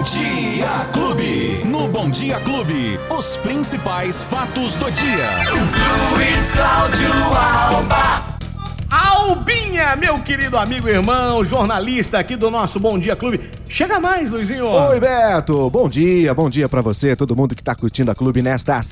Bom Dia Clube. No Bom Dia Clube, os principais fatos do dia. Luiz Cláudio Alba. Albinha, meu querido amigo e irmão, jornalista aqui do nosso Bom Dia Clube. Chega mais, Luizinho. Oi, Beto. Bom dia, bom dia pra você, todo mundo que tá curtindo a clube nesta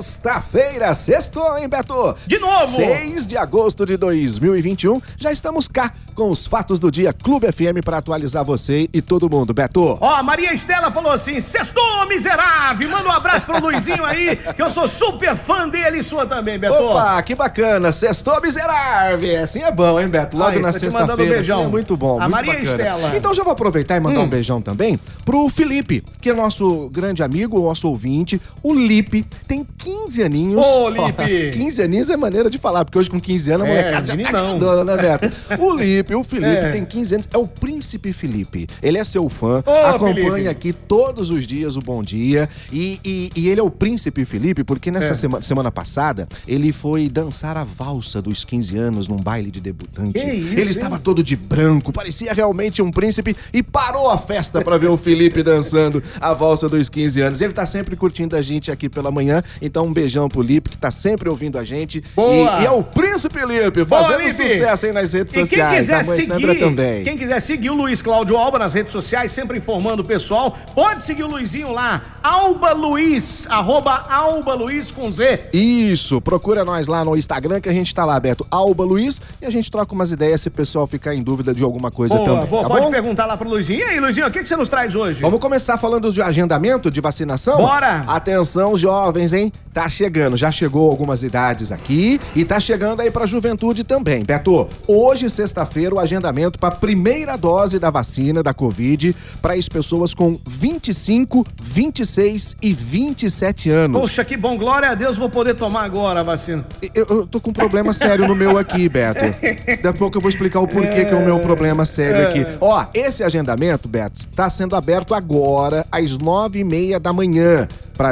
sexta-feira. Sextou, hein, Beto? De novo! 6 de agosto de 2021. Já estamos cá com os fatos do dia Clube FM pra atualizar você e todo mundo, Beto. Ó, a Maria Estela falou assim: Sextou, miserável! Manda um abraço pro Luizinho aí, que eu sou super fã dele e sua também, Beto. Opa, que bacana. Sextou miserável. Assim é bom, hein, Beto? Logo Aí, na um sexta-feira. beijão. assim é muito bom, A muito Maria bacana. Estela. Então já vou aproveitar e mandar Hum. um beijão também pro Felipe, que é nosso grande amigo, nosso ouvinte. O Lipe tem 15 aninhos. Ô, Lipe! 15 aninhos é maneira de falar, porque hoje com 15 anos a É, molecada já tá grandona, né, Beto? O Lipe, o Felipe É. tem 15 anos, é o príncipe Felipe. Ele é seu fã, Ô, acompanha Felipe. aqui todos os dias o Bom Dia. E, e- e ele é o príncipe Felipe, porque nessa É. sema- semana passada ele foi dançar a valsa dos 15 anos num baile de debutante. Isso, ele hein? estava todo de branco, parecia realmente um príncipe e parou a festa pra ver o Felipe dançando a valsa dos 15 anos. Ele tá sempre curtindo a gente aqui pela manhã, então um beijão pro Lipe, que tá sempre ouvindo a gente. Boa! E, e é o príncipe Lipe, Boa, fazendo Lipe! sucesso aí nas redes E quem sociais. quiser a mãe seguir, Sandra também. quem quiser seguir o Luiz Cláudio Alba nas redes sociais, sempre informando o pessoal, pode seguir o Luizinho lá, Alba Luiz, arroba Alba Luiz com Z. Isso, procura nós lá no Instagram que a gente tá lá, Beto Alba Luiz, e a gente troca umas ideias se o pessoal ficar em dúvida de alguma coisa Boa, também, boa, tá pode bom? perguntar lá pro Luizinho. E aí, Luizinho, o que, que você nos traz hoje? Vamos começar falando de agendamento de vacinação? Bora! Atenção, jovens, hein? Tá chegando, já chegou algumas idades aqui e tá chegando aí pra juventude também. Beto, hoje, sexta-feira, o agendamento pra primeira dose da vacina da Covid para as pessoas com 25, 26 e 27 anos. Poxa, que bom, glória a Deus, vou poder tomar agora a vacina. Eu, eu tô com um problema sério no meu aqui, Beto. Daqui a pouco eu vou explicar o porquê que é o meu problema sério aqui. Ó, esse agendamento, Beto, tá sendo aberto agora, às nove e meia da manhã, para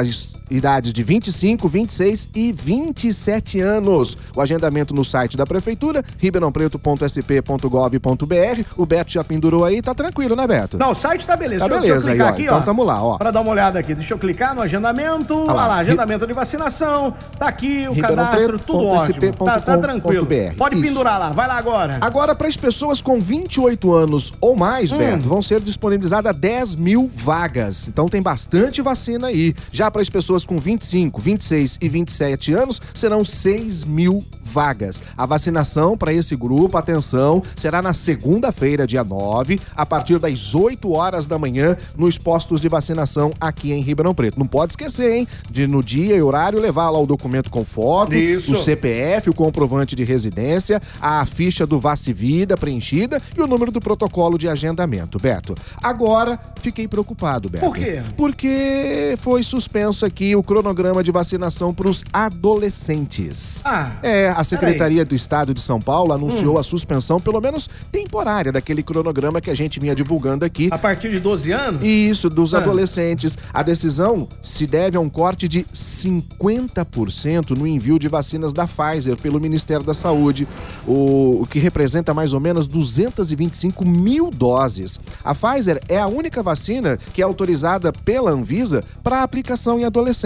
idades de 25, 26 e 27 anos. O agendamento no site da Prefeitura, ribeirãopreto.sp.gov.br. O Beto já pendurou aí, tá tranquilo, né, Beto? Não, o site tá beleza. Tá deixa, deixa eu beleza clicar aí, ó. aqui, Então ó. tamo lá, ó. Pra dar uma olhada aqui. Deixa eu clicar no agendamento. lá. Olha lá, agendamento de vacinação. Tá aqui o cadastro, tudo ótimo. Tá, tá tranquilo. Pode Isso. pendurar lá. Vai lá agora. Agora, para as pessoas com 28 anos ou mais, Beto, vão ser disponibilizadas 10 mil vagas. Então tem bastante vacina aí. Já para as pessoas com 25, 26 e 27 anos, serão 6 mil vagas. A vacinação para esse grupo, atenção, será na segunda-feira, dia 9, a partir das 8 horas da manhã, nos postos de vacinação aqui em Ribeirão Preto. Não pode esquecer, hein? De no dia e horário levar lá o documento com foto, Isso. o CPF, o comprovante de residência, a ficha do Vace Vida preenchida e o número do protocolo de agendamento, Beto. Agora, fiquei preocupado, Beto. Por quê? Porque foi suspenso aqui o cronograma de vacinação para os adolescentes. Ah, É, a Secretaria do Estado de São Paulo anunciou a suspensão, pelo menos temporária, daquele cronograma que a gente vinha divulgando aqui. a partir de 12 anos? Isso, dos Ah. adolescentes. A decisão se deve a um corte de 50% no envio de vacinas da Pfizer pelo Ministério da Saúde, o, o que representa mais ou menos 225 mil doses. A Pfizer é a única vacina que é autorizada pela Anvisa para aplicação em adolescentes.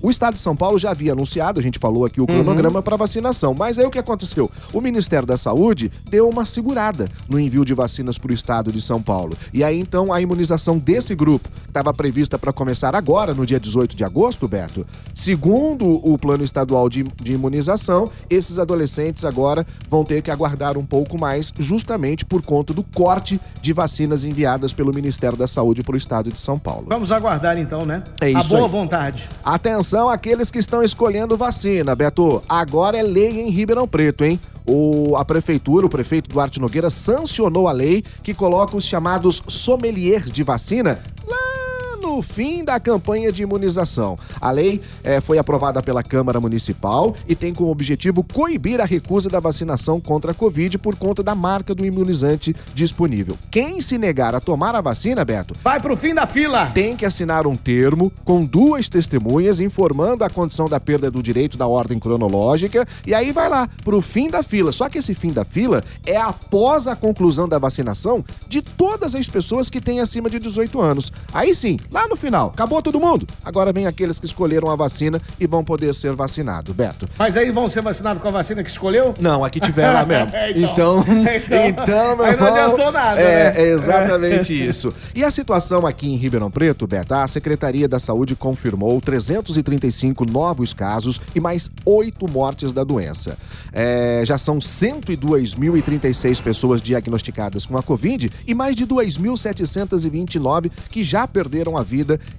O Estado de São Paulo já havia anunciado, a gente falou aqui o cronograma para vacinação, mas aí o que aconteceu? O Ministério da Saúde deu uma segurada no envio de vacinas para o Estado de São Paulo. E aí então a imunização desse grupo estava prevista para começar agora, no dia 18 de agosto, Beto, segundo o plano estadual de, de imunização, esses adolescentes agora vão ter que aguardar um pouco mais, justamente por conta do corte de vacinas enviadas pelo Ministério da Saúde para o Estado de São Paulo. Vamos aguardar então, né? É A isso boa aí. vontade. Atenção àqueles que estão escolhendo vacina, Beto. Agora é lei em Ribeirão Preto, hein? O, a prefeitura, o prefeito Duarte Nogueira, sancionou a lei que coloca os chamados sommeliers de vacina lá o fim da campanha de imunização. A lei eh, foi aprovada pela Câmara Municipal e tem como objetivo coibir a recusa da vacinação contra a Covid por conta da marca do imunizante disponível. Quem se negar a tomar a vacina, Beto, Vai pro fim da fila. tem que assinar um termo com duas testemunhas informando a condição da perda do direito da ordem cronológica e aí vai lá pro fim da fila. Só que esse fim da fila é após a conclusão da vacinação de todas as pessoas que têm acima de 18 anos. Aí sim, lá no final, acabou todo mundo. Agora vem aqueles que escolheram a vacina e vão poder ser vacinados, Beto. Mas aí vão ser vacinados com a vacina que escolheu? Não, aqui tiveram lá mesmo. É, então, então. então, meu Aí não adiantou nada, é, né? é exatamente isso. E a situação aqui em Ribeirão Preto, Beto, a Secretaria da Saúde confirmou 335 novos casos e mais oito mortes da doença. É, já são 102.036 pessoas diagnosticadas com a Covid e mais de 2.729 que já perderam a vida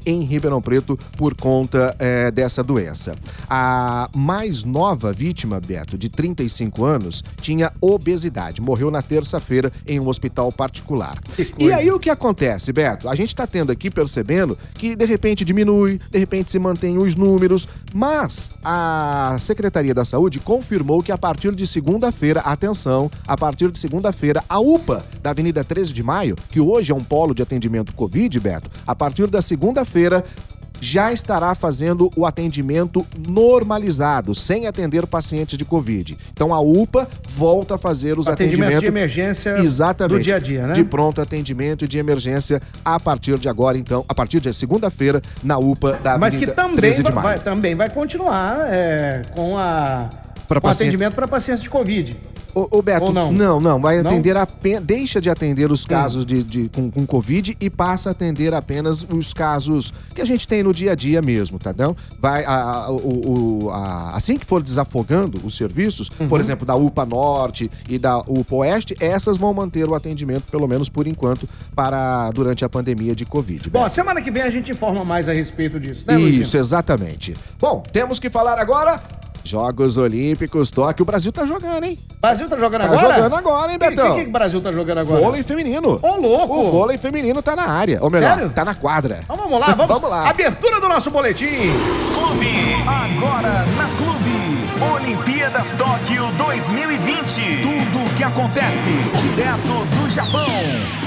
em Ribeirão Preto por conta é, dessa doença. A mais nova vítima, Beto, de 35 anos, tinha obesidade. Morreu na terça-feira em um hospital particular. E aí o que acontece, Beto? A gente está tendo aqui percebendo que de repente diminui, de repente se mantém os números, mas a Secretaria da Saúde confirmou que a partir de segunda-feira, atenção, a partir de segunda-feira, a UPA da Avenida 13 de Maio, que hoje é um polo de atendimento Covid, Beto, a partir da segunda-feira já estará fazendo o atendimento normalizado, sem atender pacientes de Covid. Então a UPA volta a fazer os Atendimento atendimentos de emergência Exatamente. do dia a dia, né? De pronto atendimento e de emergência a partir de agora, então, a partir de segunda-feira, na UPA da Mas que Avenida também 13 de vai, Maio. vai- também vai continuar é, com a Com paciente- atendimento para pacientes de Covid. Ô, ô, Beto, Ou não? não, não, vai Não? atender apenas, deixa de atender os casos de, de- com, com Covid e passa a atender apenas os casos que a gente tem no dia a dia mesmo, tá não? Vai, a- a- o- o- a- assim que for desafogando os serviços, Uhum. por exemplo, da UPA Norte e da UPA Oeste, essas vão manter o atendimento, pelo menos por enquanto, para durante a pandemia de Covid. Bom, Beto. semana que vem a gente informa mais a respeito disso, né, Luizinho? Isso, exatamente. Bom, temos que falar agora. Jogos Olímpicos, Tóquio. O Brasil tá jogando, hein? O Brasil tá jogando Tá agora? jogando agora, hein, O que, Betão? que, que o Brasil tá jogando agora? Vôlei feminino. Ô, louco! O vôlei feminino tá na área. Ou melhor, Sério? tá na quadra. Então vamos lá, vamos, Vamos lá. Abertura do nosso boletim. Clube. Agora na Clube. Olimpíadas Tóquio 2020. Tudo o que acontece direto do Japão.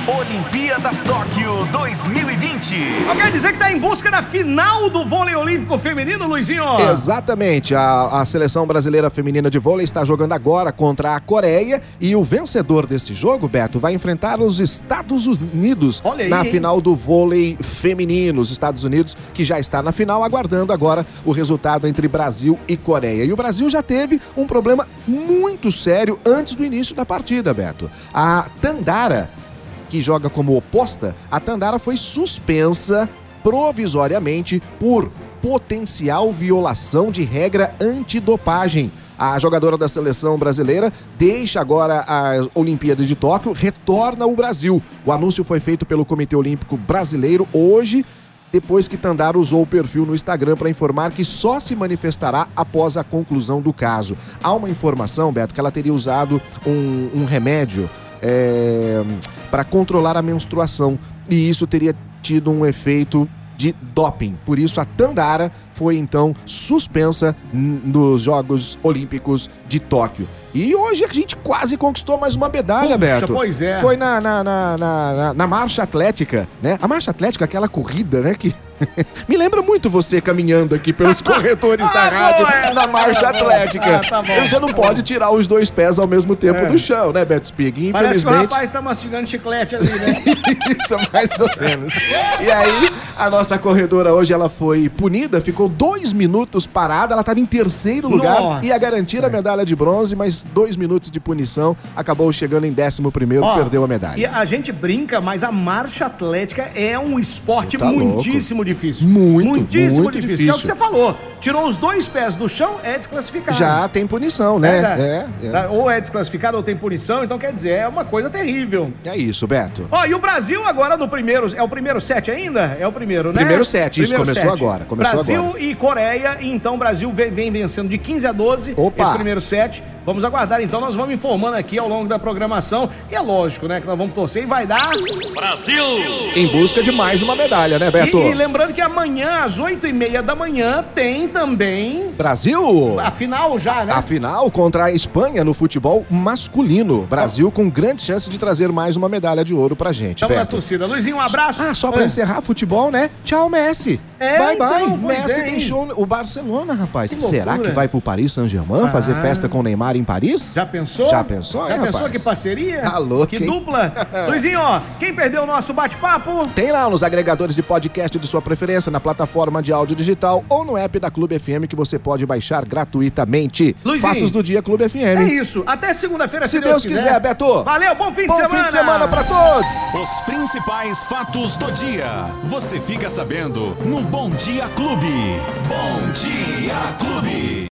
Olimpíadas Tóquio 2020. Quer dizer que tá em busca da final do vôlei olímpico feminino, Luizinho? Exatamente. A, a seleção brasileira feminina de vôlei está jogando agora contra a Coreia e o vencedor desse jogo, Beto, vai enfrentar os Estados Unidos aí, na hein? final do vôlei feminino. Os Estados Unidos, que já está na final, aguardando agora o resultado entre Brasil e Coreia. E o Brasil já teve um problema muito sério antes do início da partida, Beto. A Tandara que joga como oposta, a Tandara foi suspensa provisoriamente por potencial violação de regra antidopagem. A jogadora da seleção brasileira deixa agora as Olimpíadas de Tóquio, retorna ao Brasil. O anúncio foi feito pelo Comitê Olímpico Brasileiro hoje, depois que Tandara usou o perfil no Instagram para informar que só se manifestará após a conclusão do caso. Há uma informação, Beto, que ela teria usado um, um remédio para controlar a menstruação e isso teria tido um efeito de doping. Por isso a Tandara foi então suspensa nos Jogos Olímpicos de Tóquio. E hoje a gente quase conquistou mais uma medalha, Puxa, Beto. pois é. Foi na, na, na, na, na- marcha atlética, né? A marcha atlética, aquela corrida, né? Que me lembra muito você caminhando aqui pelos corredores da Ah, rádio boa, é. na marcha atlética. Ah, tá bom. E você não pode tirar os dois pés ao mesmo tempo É. do chão, né, Beto Spig? Parece que o Infelizmente. rapaz tá mastigando chiclete ali, né? Isso, mais ou menos. E aí, a nossa corredora hoje, ela foi punida, ficou dois minutos parada, ela estava em terceiro lugar, Nossa. ia garantir a medalha de bronze, mas dois minutos de punição, acabou chegando em décimo primeiro, Ó, perdeu a medalha. E a gente brinca, mas a marcha atlética é um esporte tá muitíssimo difícil. Muito, muitíssimo muito difícil. Que é o que difícil. você falou. Tirou os dois pés do chão, é desclassificado. Já tem punição, né? É, é. Tá, Ou é desclassificado ou tem punição, então quer dizer, é uma coisa terrível. É isso, Beto. Ó, e o Brasil agora no primeiro, é o primeiro set ainda? É o primeiro, né? Primeiro set, isso, começou agora, começou Brasil agora. e Coreia, então o Brasil vem, vem vencendo de 15 a 12 Opa. esse primeiro set. Vamos aguardar então, nós vamos informando aqui ao longo da programação. E é lógico, né, que nós vamos torcer e vai dar. Brasil! Em busca de mais uma medalha, né, Beto? E, e lembrando que amanhã, às 8 e meia da manhã, tem também. Brasil! A final já, né? A final contra a Espanha no futebol masculino. Brasil com grande chance de trazer mais uma medalha de ouro pra gente, Tamo na Beto. torcida. Luizinho, um abraço. Ah, só pra É. encerrar futebol, né? Tchau, Messi. É, bye, então, bye. pois Messi é, hein? deixou o Barcelona, rapaz. Que Será loucura. que vai pro Paris Saint-Germain fazer Ah. festa com o Neymar em Paris? Já pensou? Já pensou, Já hein, pensou rapaz? que parceria? Tá louco, Que hein? dupla. Luizinho, ó, quem perdeu o nosso bate-papo? Tem lá nos agregadores de podcast de sua preferência, na plataforma de áudio digital ou no app da Clube FM que você pode baixar gratuitamente. Luizinho. Fatos do dia Clube FM. É isso. Até segunda-feira, Se Deus quiser, Beto. Valeu, bom fim Bom de semana. fim de semana pra todos. Os principais fatos do dia. Você fica sabendo no Bom Dia Clube. Bom Dia Clube.